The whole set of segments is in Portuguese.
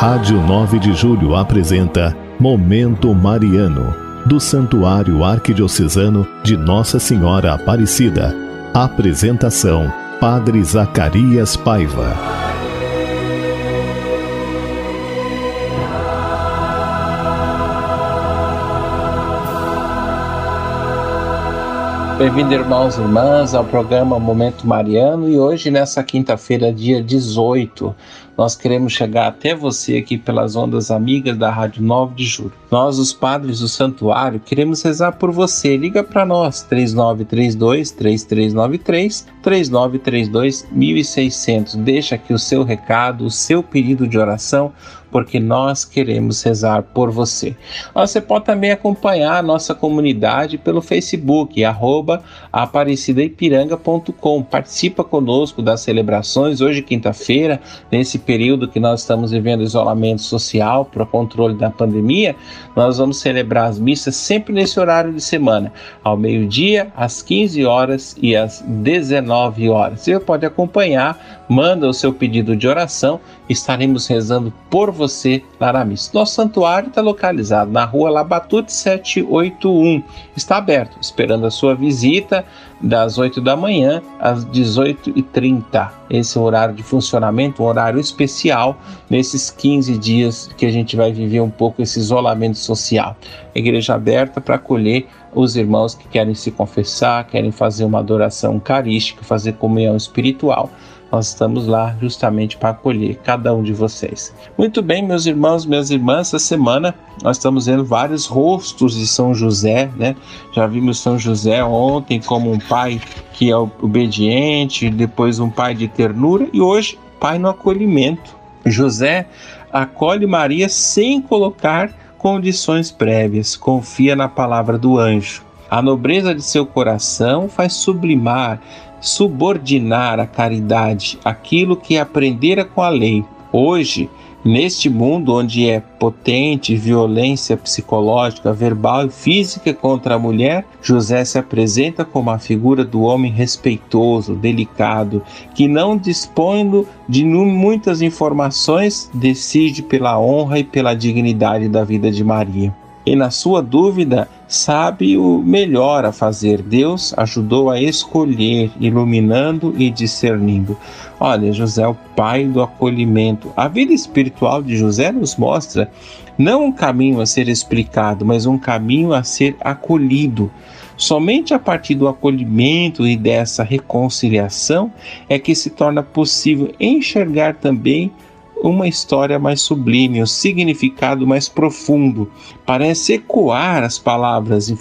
Rádio 9 de Julho apresenta Momento Mariano, do Santuário Arquidiocesano de Nossa Senhora Aparecida. Apresentação: Padre Zacarias Paiva. Bem-vindo, irmãos e irmãs, ao programa Momento Mariano e hoje, nessa quinta-feira, dia 18, nós queremos chegar até você aqui pelas ondas amigas da Rádio 9 de Julho. Nós, os padres do santuário, queremos rezar por você. Liga para nós, 3932 3393 3932 1600. Deixa aqui o seu recado, o seu pedido de oração porque nós queremos rezar por você. Você pode também acompanhar a nossa comunidade pelo Facebook, arroba aparecidaipiranga.com. Participa conosco das celebrações, hoje quinta-feira, nesse período que nós estamos vivendo isolamento social para o controle da pandemia, nós vamos celebrar as missas sempre nesse horário de semana, ao meio-dia, às 15 horas e às 19 horas. Você pode acompanhar, manda o seu pedido de oração, estaremos rezando por você lá na missa. Nosso santuário está localizado na rua Labatute 781. Está aberto, esperando a sua visita das 8 da manhã às 18h30. Esse é o horário de funcionamento, um horário especial nesses 15 dias que a gente vai viver um pouco esse isolamento social. igreja aberta para acolher os irmãos que querem se confessar, querem fazer uma adoração eucarística, fazer comunhão espiritual nós estamos lá justamente para acolher cada um de vocês. Muito bem, meus irmãos, minhas irmãs, essa semana nós estamos vendo vários rostos de São José, né? Já vimos São José ontem como um pai que é obediente, depois um pai de ternura e hoje pai no acolhimento. José acolhe Maria sem colocar condições prévias, confia na palavra do anjo. A nobreza de seu coração faz sublimar subordinar a caridade aquilo que aprendera com a lei. Hoje, neste mundo onde é potente violência psicológica, verbal e física contra a mulher, José se apresenta como a figura do homem respeitoso, delicado, que não dispõe de muitas informações, decide pela honra e pela dignidade da vida de Maria e, na sua dúvida, sabe o melhor a fazer. Deus ajudou a escolher, iluminando e discernindo. Olha, José é o pai do acolhimento. A vida espiritual de José nos mostra não um caminho a ser explicado, mas um caminho a ser acolhido. Somente a partir do acolhimento e dessa reconciliação é que se torna possível enxergar também uma história mais sublime, um significado mais profundo. Parece ecoar as palavras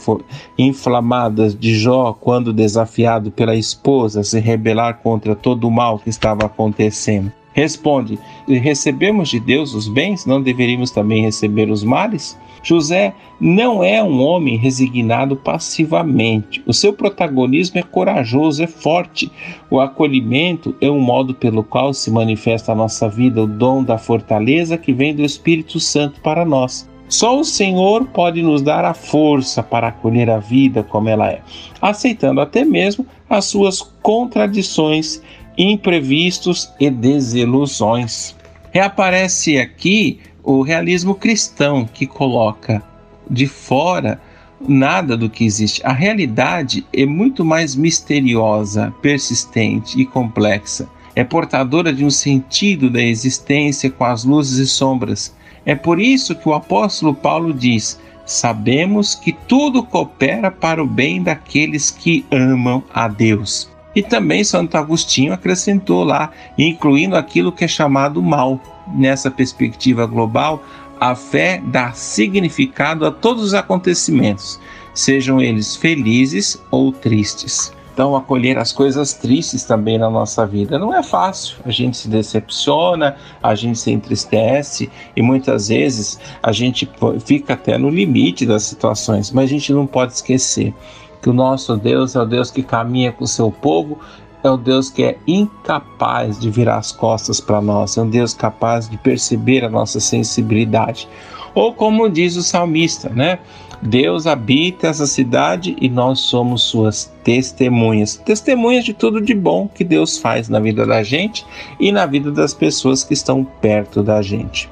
inflamadas de Jó quando desafiado pela esposa a se rebelar contra todo o mal que estava acontecendo. Responde: Recebemos de Deus os bens, não deveríamos também receber os males? José não é um homem resignado passivamente. O seu protagonismo é corajoso, é forte. O acolhimento é um modo pelo qual se manifesta a nossa vida, o dom da fortaleza que vem do Espírito Santo para nós. Só o Senhor pode nos dar a força para acolher a vida como ela é, aceitando até mesmo as suas contradições, imprevistos e desilusões. Reaparece aqui o realismo cristão que coloca de fora nada do que existe. A realidade é muito mais misteriosa, persistente e complexa. É portadora de um sentido da existência com as luzes e sombras. É por isso que o apóstolo Paulo diz: Sabemos que tudo coopera para o bem daqueles que amam a Deus. E também Santo Agostinho acrescentou lá, incluindo aquilo que é chamado mal. Nessa perspectiva global, a fé dá significado a todos os acontecimentos, sejam eles felizes ou tristes. Então, acolher as coisas tristes também na nossa vida não é fácil. A gente se decepciona, a gente se entristece e muitas vezes a gente fica até no limite das situações, mas a gente não pode esquecer que o nosso Deus é o Deus que caminha com o seu povo, é o Deus que é incapaz de virar as costas para nós, é um Deus capaz de perceber a nossa sensibilidade. Ou como diz o salmista, né? Deus habita essa cidade e nós somos suas testemunhas. Testemunhas de tudo de bom que Deus faz na vida da gente e na vida das pessoas que estão perto da gente.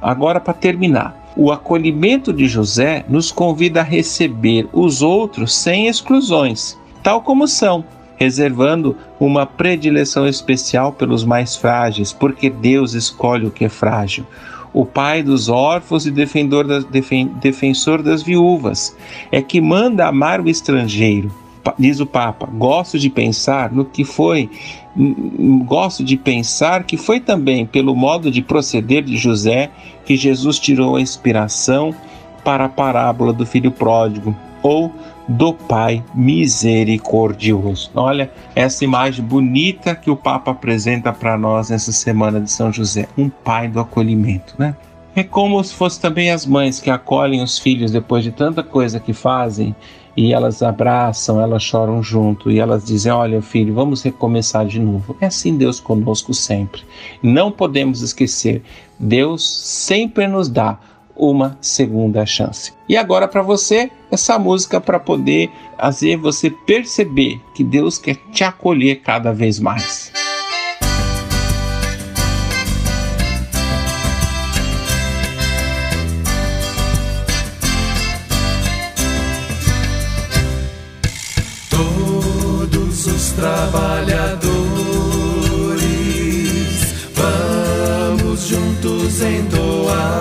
Agora, para terminar, o acolhimento de José nos convida a receber os outros sem exclusões, tal como são, reservando uma predileção especial pelos mais frágeis, porque Deus escolhe o que é frágil. O pai dos órfãos e defensor das, defensor das viúvas é que manda amar o estrangeiro. Diz o Papa: gosto de pensar no que foi gosto de pensar que foi também pelo modo de proceder de José que Jesus tirou a inspiração para a parábola do filho pródigo ou do Pai misericordioso. Olha essa imagem bonita que o Papa apresenta para nós nessa semana de São José, um pai do acolhimento, né? É como se fosse também as mães que acolhem os filhos depois de tanta coisa que fazem e elas abraçam, elas choram junto e elas dizem: Olha, filho, vamos recomeçar de novo. É assim Deus conosco sempre. Não podemos esquecer, Deus sempre nos dá uma segunda chance. E agora para você, essa música para poder fazer você perceber que Deus quer te acolher cada vez mais. Trabalhadores, vamos juntos entoar.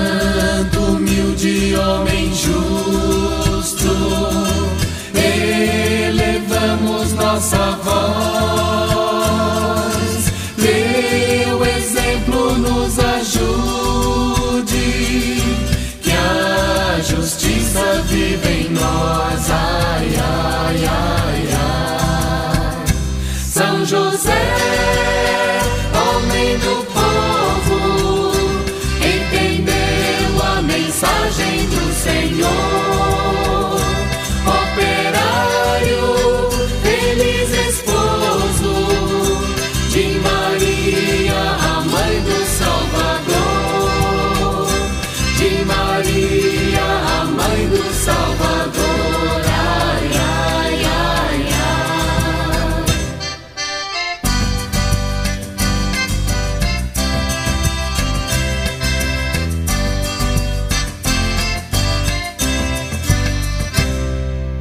santo, humilde homem justo, elevamos nossa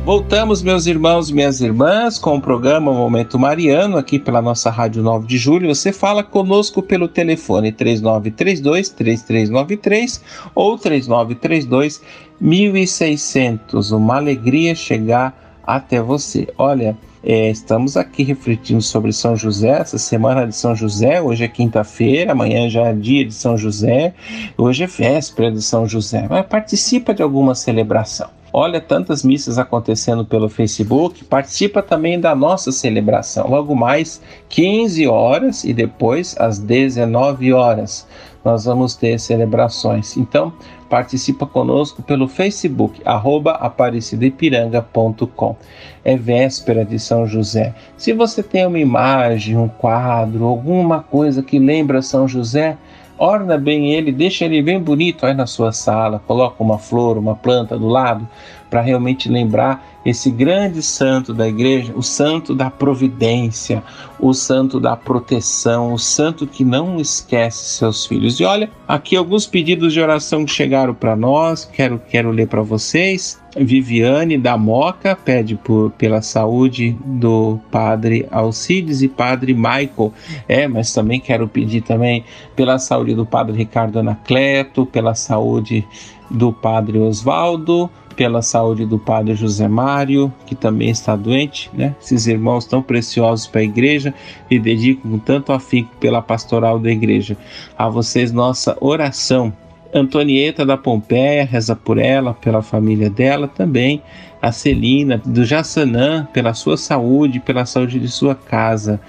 Voltamos, meus irmãos e minhas irmãs, com o programa Momento Mariano, aqui pela nossa Rádio 9 de Julho. Você fala conosco pelo telefone 3932-3393 ou 3932 1600. Uma alegria chegar até você. Olha, é, estamos aqui refletindo sobre São José, essa semana de São José. Hoje é quinta-feira, amanhã já é dia de São José, hoje é véspera de São José. Mas participa de alguma celebração. Olha tantas missas acontecendo pelo Facebook, participa também da nossa celebração. Logo mais 15 horas e depois às 19 horas. nós vamos ter celebrações. Então, participa conosco pelo Facebook, arroba aparecidaipiranga.com. É véspera de São José. Se você tem uma imagem, um quadro, alguma coisa que lembra São José, orna bem ele, deixa ele bem bonito aí na sua sala, coloca uma flor, uma planta do lado, para realmente lembrar esse grande santo da igreja, o santo da providência, o santo da proteção, o santo que não esquece seus filhos. E olha, aqui alguns pedidos de oração que chegaram para nós, quero, quero ler para vocês. Viviane da Moca pede por, pela saúde do padre Alcides e padre Michael. É, mas também quero pedir também pela saúde do padre Ricardo Anacleto, pela saúde do padre Osvaldo, pela saúde do padre José Mário, que também está doente, né? Esses irmãos tão preciosos para a igreja e dedicam tanto afinco pela pastoral da igreja. A vocês nossa oração. Antonieta da Pompeia, reza por ela, pela família dela também. A Celina do Jassanã, pela sua saúde, pela saúde de sua casa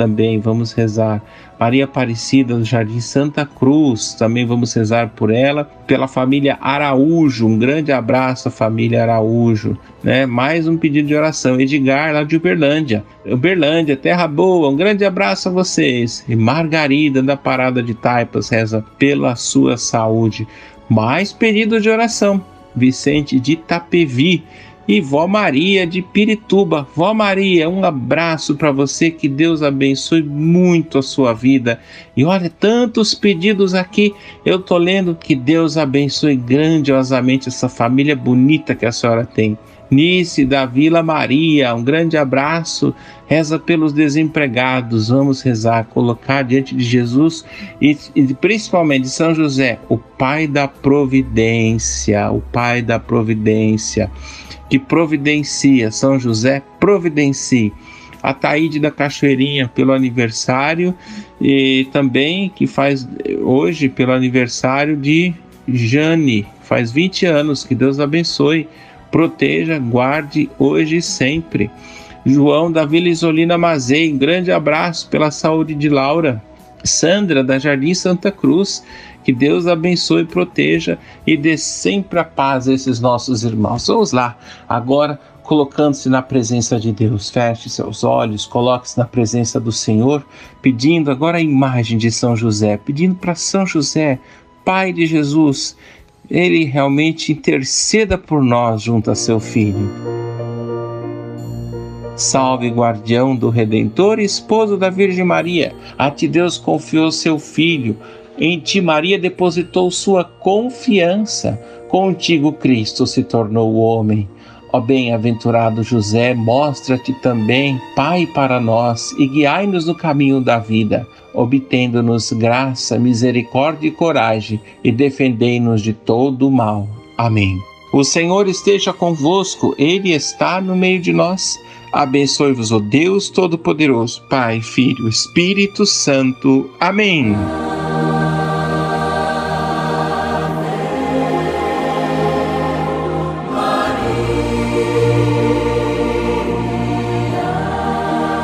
também vamos rezar. Maria Aparecida do Jardim Santa Cruz, também vamos rezar por ela. Pela família Araújo, um grande abraço à família Araújo. Né? Mais um pedido de oração. Edgar, lá de Uberlândia. Uberlândia, terra boa, um grande abraço a vocês. E Margarida da Parada de Taipas reza pela sua saúde. Mais pedidos de oração. Vicente de Itapevi e Vó Maria de Pirituba. Vó Maria, um abraço para você, que Deus abençoe muito a sua vida. E olha, tantos pedidos aqui, eu tô lendo que Deus abençoe grandiosamente essa família bonita que a senhora tem. Nice da Vila Maria, um grande abraço. Reza pelos desempregados, vamos rezar, colocar diante de Jesus e, e, principalmente de São José, o Pai da Providência, o Pai da Providência que providencia, São José providencie. A Taíde da Cachoeirinha pelo aniversário e também que faz hoje pelo aniversário de Jane, faz 20 anos, que Deus abençoe, proteja, guarde hoje e sempre. João da Vila Isolina Mazei, um grande abraço pela saúde de Laura. Sandra da Jardim Santa Cruz, que Deus abençoe, proteja e dê sempre a paz a esses nossos irmãos. Vamos lá, agora colocando-se na presença de Deus. Feche seus olhos, coloque-se na presença do Senhor, pedindo agora a imagem de São José, pedindo para São José, Pai de Jesus, ele realmente interceda por nós junto a seu filho. Salve, guardião do Redentor, esposo da Virgem Maria. A ti Deus confiou seu filho em ti, Maria depositou sua confiança. Contigo, Cristo se tornou homem. Ó bem-aventurado José, mostra-te também, Pai para nós, e guiai-nos no caminho da vida, obtendo-nos graça, misericórdia e coragem, e defendei-nos de todo o mal. Amém. O Senhor esteja convosco, Ele está no meio de nós. Abençoe-vos, o Deus Todo-Poderoso, Pai, Filho, Espírito Santo. Amém.